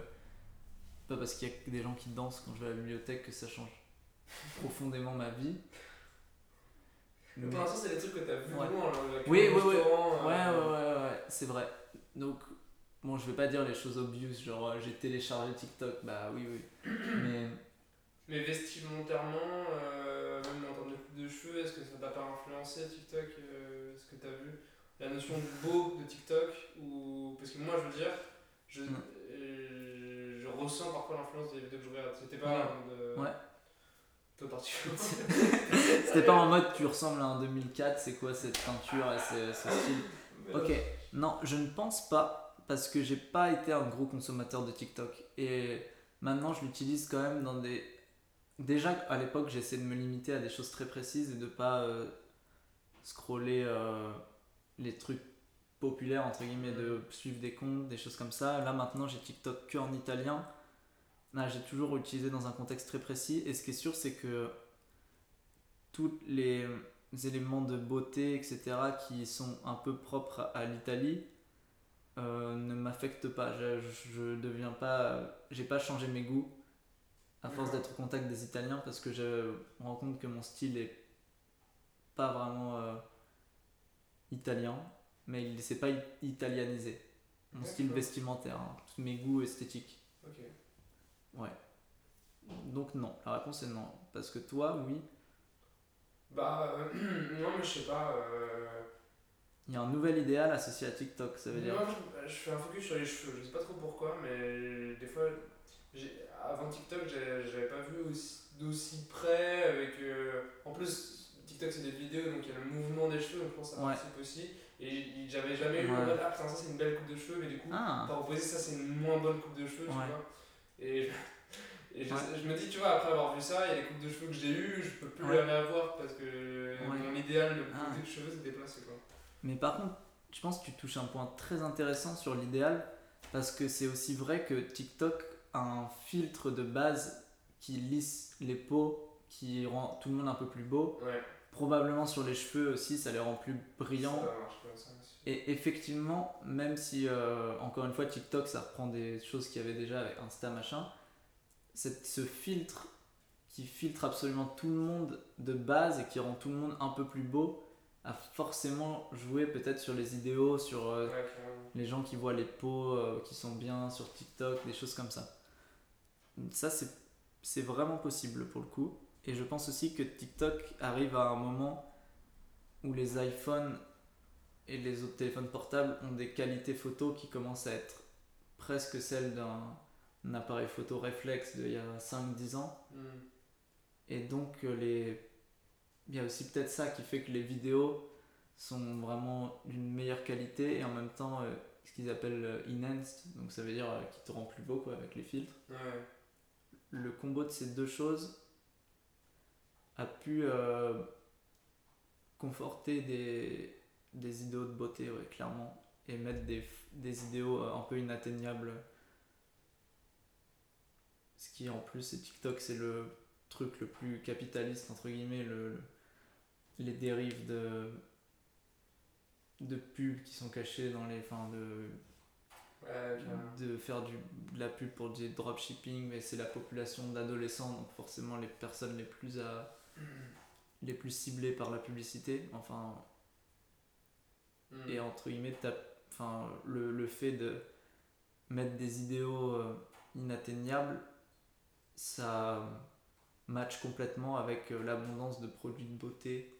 pas parce qu'il y a des gens qui dansent quand je vais à la bibliothèque que ça change profondément ma vie. Mais Pour l'instant, c'est des trucs que t'as vu Ouais. loin, là, Oui, oui, oui. Ouais, euh, ouais, ouais, ouais, c'est vrai. Donc, bon, je vais pas dire les choses obvious, genre euh, j'ai téléchargé TikTok, bah oui, oui. Mais Mais vestimentairement, euh, même en termes de coupe de cheveux, est-ce que ça t'a pas influencé TikTok euh, Ce que t'as vu? La notion de beau de TikTok ou... Parce que moi, je veux dire, je, Mm. euh, je ressens parfois l'influence des vidéos que je regarde. C'était pas Ouais. en mode, euh, Ouais. Toi particulièrement. c'était pas en mode tu ressembles à un 2004, c'est quoi cette peinture et ce, ce style? Ok, non, je ne pense pas parce que j'ai pas été un gros consommateur de TikTok et maintenant je l'utilise quand même dans des. Déjà à l'époque j'essayais de me limiter à des choses très précises et de pas euh, scroller euh, les trucs populaires entre guillemets, de suivre des comptes, des choses comme ça. Là maintenant j'ai TikTok que en italien. Là j'ai toujours utilisé dans un contexte très précis et ce qui est sûr c'est que tous les éléments de beauté, etc., qui sont un peu propres à, à l'Italie, euh, ne m'affectent pas. Je, je deviens pas. J'ai pas changé mes goûts à force d'être au contact des Italiens parce que je me rends compte que mon style est pas vraiment euh, italien, mais il c'est pas italianisé. Mon style vestimentaire, hein, tous mes goûts esthétiques. Ok. Ouais. Donc non, la réponse est non. Parce que toi, oui, Bah, euh, non, mais je sais pas. euh, il y a un nouvel idéal associé à TikTok, ça veut dire. Moi, je, je fais un focus sur les cheveux. Je sais pas trop pourquoi, mais des fois, avant TikTok, j'avais pas vu aussi- d'aussi près. Avec, euh, en plus, TikTok c'est des vidéos, donc il y a le mouvement des cheveux, donc je pense que ça Ouais. participe aussi. Et j'avais jamais eu Ouais. en mode, ah putain, ça c'est une belle coupe de cheveux, mais du coup, Ah, par opposé, ça c'est une moins bonne coupe de cheveux, tu vois. Et, et je, me dis, tu vois, après avoir vu ça, il y a les coupes de cheveux que j'ai eues, je peux plus jamais avoir parce que mon idéal de coupe Ah. de cheveux s'est déplacé quoi. Mais par contre, je pense que tu touches un point très intéressant sur l'idéal, parce que c'est aussi vrai que TikTok a un filtre de base qui lisse les peaux, qui rend tout le monde un peu plus beau. Ouais, Probablement sur les cheveux aussi, ça les rend plus ça brillants. marche comme ça aussi. Et effectivement, même si, euh, encore une fois, TikTok, ça reprend des choses qu'il y avait déjà avec Insta, machin, cette- ce filtre qui filtre absolument tout le monde de base et qui rend tout le monde un peu plus beau, a forcément joué peut-être sur les idéaux, sur euh, Ouais, les gens qui voient les peaux euh, qui sont bien sur TikTok, des choses comme ça. Ça, c'est vraiment possible pour le coup. Et je pense aussi que TikTok arrive à un moment où les iPhones et les autres téléphones portables ont des qualités photo qui commencent à être presque celles d'un un appareil photo réflexe d'il y a 5-10 ans. Hmm. Et donc, euh, les... il y a aussi peut-être ça qui fait que les vidéos sont vraiment d'une meilleure qualité et en même temps euh, ce qu'ils appellent euh, enhanced, donc ça veut dire euh, qui te rend plus beau quoi, avec les filtres. Ouais. Le combo de ces deux choses a pu euh, conforter des, des idéaux de beauté, ouais, clairement, et mettre des, des idéaux un peu inatteignables. Ce qui en plus, et TikTok, c'est le truc le plus capitaliste, entre guillemets, le, les dérives de, de pubs qui sont cachées dans les. Enfin, de, Ouais, de faire du, de la pub pour du dropshipping, mais c'est la population d'adolescents, donc forcément les personnes les plus, à, les plus ciblées par la publicité. Enfin, Hmm. et entre guillemets, enfin, le, le fait de mettre des idéaux euh, inatteignables, ça match complètement avec euh, l'abondance de produits de beauté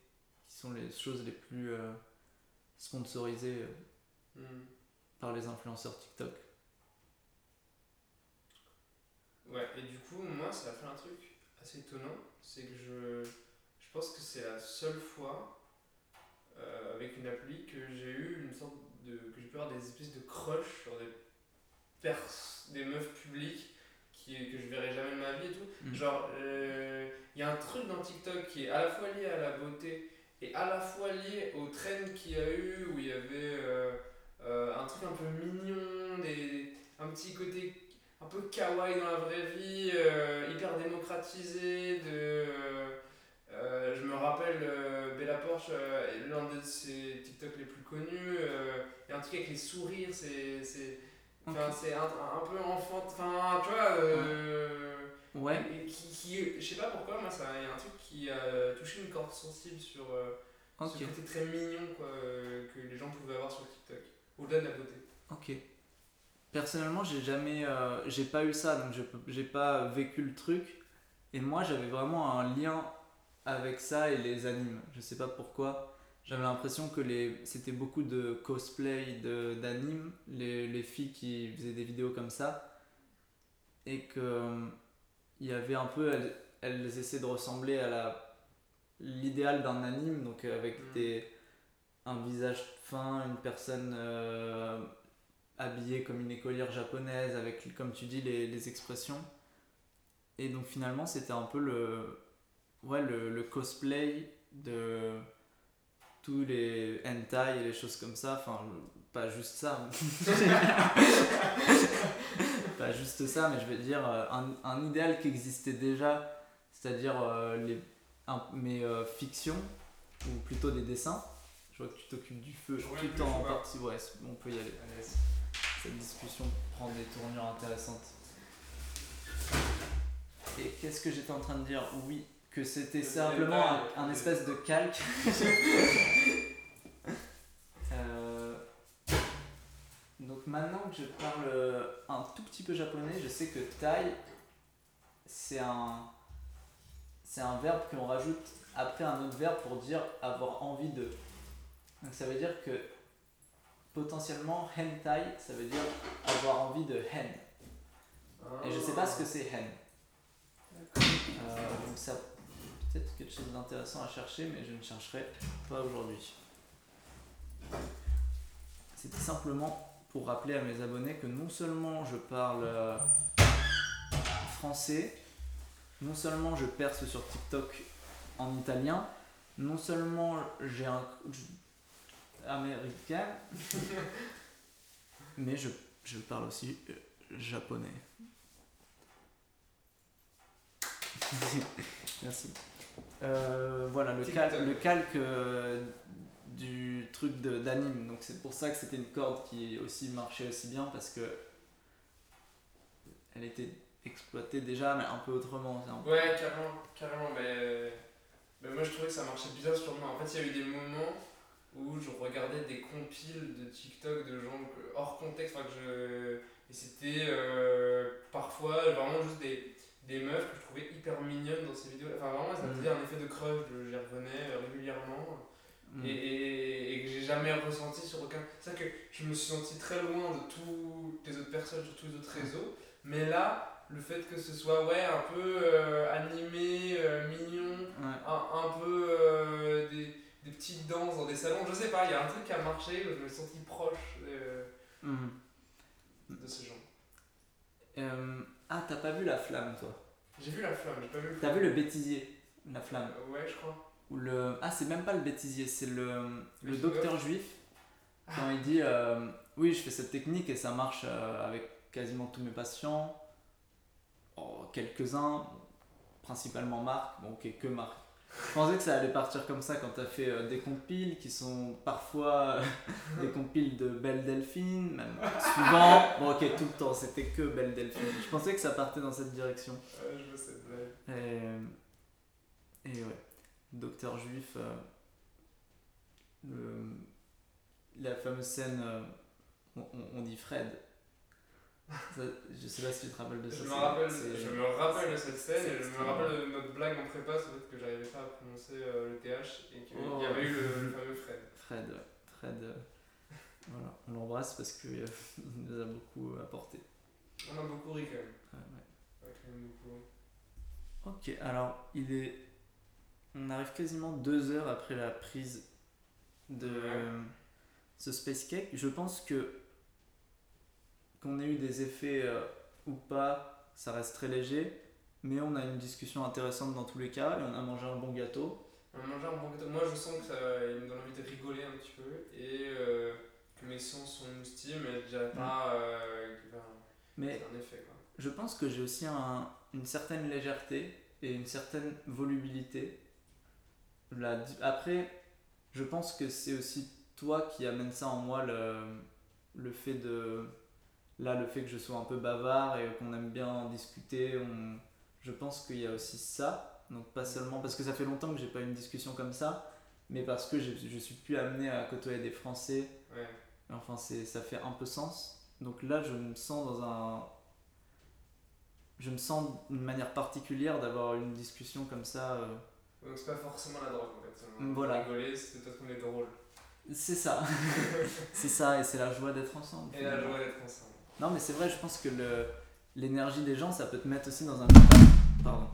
qui sont les choses les plus euh, sponsorisées euh, Hmm. par les influenceurs TikTok. Ouais, et du coup, moi, ça a fait un truc assez étonnant. C'est que je, je pense que c'est la seule fois euh, avec une appli que j'ai eu une sorte de. que j'ai pu avoir des espèces de crush sur des, pers des meufs publiques qui, que je verrai jamais de ma vie et tout. Mm. Genre, il y a un truc dans TikTok qui est à la fois lié à la beauté et à la fois lié au trend qu'il y a eu où il y avait euh, euh, un truc un peu mignon, des, un petit côté un peu kawaii dans la vraie vie, euh, hyper démocratisé. De, euh, je me rappelle euh, Bella Porsche, euh, l'un de ses TikTok les plus connus. Il y a un truc avec les sourires, c'est. c'est un, un peu enfant, enfin, tu vois, Ouais. et qui, qui- je sais pas pourquoi, moi, ça, il y a un truc qui a touché une corde sensible sur euh, Ok. ce côté très mignon, quoi, euh, que les gens pouvaient avoir sur TikTok, au-delà de la beauté. Ok. Personnellement, j'ai jamais, euh, j'ai pas eu ça, donc j'ai pas vécu le truc. Et moi, j'avais vraiment un lien avec ça et les animes. Je sais pas pourquoi. J'avais l'impression que les, c'était beaucoup de cosplay de d'animes, les, les filles qui faisaient des vidéos comme ça, et que euh, il y avait un peu, elles, elles essaient de ressembler à la l'idéal d'un anime, donc avec Mm. des un visage fin, une personne euh, habillée comme une écolière japonaise, avec, comme tu dis, les, les expressions. Et donc finalement, c'était un peu le, ouais, le, le cosplay de tous les hentai et les choses comme ça. Enfin, pas juste ça. pas juste ça, mais je vais dire euh, un, un idéal qui existait déjà, c'est-à-dire euh, les, un- mes euh, fictions, ou plutôt des dessins. Je vois que tu t'occupes du feu tout plus, en je vois. partie. Ouais, on peut y aller. Allez, Cette discussion prend des tournures intéressantes. Et qu'est-ce que j'étais en train de dire? Oui, que c'était Le simplement un espèce de calque. Euh, donc maintenant que je parle euh, un tout petit peu japonais, je sais que tai, c'est un, c'est un verbe qu'on rajoute après un autre verbe pour dire avoir envie de. Donc ça veut dire que potentiellement hentai, ça veut dire avoir envie de hen. Et je sais pas ce que c'est hen. Euh, donc ça peut-être quelque chose d'intéressant à chercher, mais je ne chercherai pas aujourd'hui. C'était simplement pour rappeler à mes abonnés que non seulement je parle euh, français, non seulement je perce sur TikTok en italien, non seulement j'ai un américain, mais je, je parle aussi euh, japonais. Merci. Euh, voilà, le, cal- le calque du truc d'anime. Donc c'est pour ça que c'était une corde qui aussi marchait aussi bien parce que elle était exploiter déjà, mais un peu autrement. c'est un peu- Ouais, carrément, carrément. Mais, mais moi, je trouvais que ça marchait bien sur moi. En fait, il y a eu des moments où je regardais des compiles de TikTok de gens hors contexte. Enfin, que je... Et c'était euh, parfois vraiment juste des, des meufs que je trouvais hyper mignonnes dans ces vidéos. Enfin, vraiment, ça me Mm. faisait un effet de crush. J'y revenais euh, régulièrement. Mm. Et, et, et que j'ai jamais ressenti sur aucun. C'est ça que je me suis senti très loin de toutes les autres personnes sur tous les autres réseaux. Mais là, le fait que ce soit ouais, un peu euh, animé, euh, mignon, Ouais. un, un peu euh, des, des petites danses dans des salons, je sais pas, il y a un truc qui a marché je me suis senti proche Mhm. de ces gens. Euh, ah, t'as pas vu la flamme, toi? J'ai vu la flamme, j'ai pas vu le T'as vu le bêtisier, la flamme? Ouais, je crois. Ou le... Ah, c'est même pas le bêtisier, c'est le, le docteur juif. Quand il dit euh, Oui, je fais cette technique et ça marche euh, avec quasiment tous mes patients. Oh, Quelques-uns, principalement Marc. Bon, ok, que Marc. Je pensais que ça allait partir comme ça quand t'as fait euh, des compiles qui sont parfois des compiles de Belle Delphine, même souvent. Bon, ok, tout le temps, c'était que Belle Delphine. Je pensais que ça partait dans cette direction. Je veux cette blague. Et, et ouais, docteur juif, euh, le- la fameuse scène, euh, on, on- on dit Fred. Ça, je sais pas si tu te rappelles de ça. Je me, rappelle, je me rappelle de cette scène et je me rappelle de notre blague en prépa sur le fait que j'arrivais pas à prononcer euh, le TH et qu'il Oh. y avait eu le, le fameux Fred. Fred, ouais. Fred, euh, voilà, on l'embrasse parce qu'il nous a beaucoup apporté. On a beaucoup ri quand même. Ouais, ouais. Ouais, quand même beaucoup. Ok, alors il est. On arrive quasiment deux heures après la prise de ce space cake. Je pense que qu'on ait eu des effets euh, ou pas, ça reste très léger, mais on a une discussion intéressante dans tous les cas et on a mangé un bon gâteau. On a mangé un bon gâteau. Moi, je sens que ça il me donne envie de rigoler un petit peu et euh, que mes sens sont moustillés, mais je dirais pas euh, Mais un effet quoi. je pense que j'ai aussi un- une certaine légèreté et une certaine volubilité. La Après, je pense que c'est aussi toi qui amène ça en moi, le, le fait de... Là, le fait que je sois un peu bavard et qu'on aime bien en discuter, on... je pense qu'il y a aussi ça. Donc pas seulement parce que ça fait longtemps que j'ai pas eu une discussion comme ça, mais parce que je, je suis plus amené à côtoyer des Français Ouais. Enfin, ça fait un peu sens. Donc là, je me sens dans un. Je me sens d'une manière particulière d'avoir une discussion comme ça. euh. Donc, c'est pas forcément la drogue en fait. On voilà. Rigoler, c'est parce qu'on est drôle. C'est ça. c'est ça, et c'est la joie d'être ensemble. Et la joie d'être ensemble. Non, mais c'est vrai, je pense que le, l'énergie des gens, ça peut te mettre aussi dans un état. Pardon.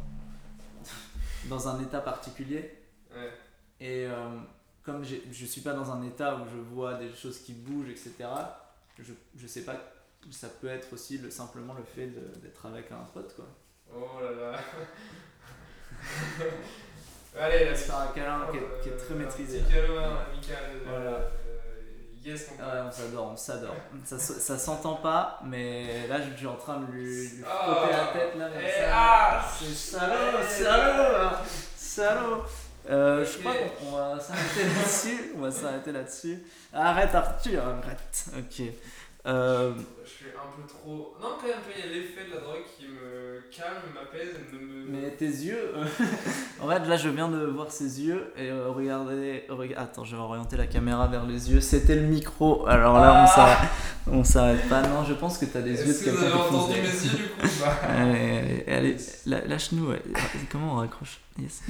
dans un état particulier. Ouais. Et euh, comme j'ai- je suis pas dans un état où je vois des choses qui bougent, etc., je, je sais pas, ça peut être aussi le, simplement le fait de- d'être avec un pote, quoi. Oh là là. Allez, Se faire un câlin qui est, qui est très maîtrisé. Un câlin amical. euh, Voilà. euh, yes, Ah ouais, on s'adore, on s'adore. Ça, ça s'entend pas, mais là je suis en train de lui, lui Ah. frotter la tête là. comme Eh, ça. ah. C'est salaud, salaud, salaud. Euh, je crois qu'on on va s'arrêter là-dessus. On va s'arrêter là-dessus. Arrête Arthur, arrête. Ok. Euh, Je suis un peu trop. Non, quand même, il y a l'effet de la drogue qui me calme, m'apaise me. mais tes yeux. euh, en fait, là je viens de voir ses yeux et euh, regardez. rega- Attends, je vais orienter la caméra vers les yeux. C'était le micro. Alors là, on Ah. s'arrête- on s'arrête pas. Non, je pense que t'as les yeux de Est-ce que vous quelqu'un avez entendu mes yeux du coup Bah. Allez, allez, allez, lâche-nous, ouais. Comment on raccroche? Yes.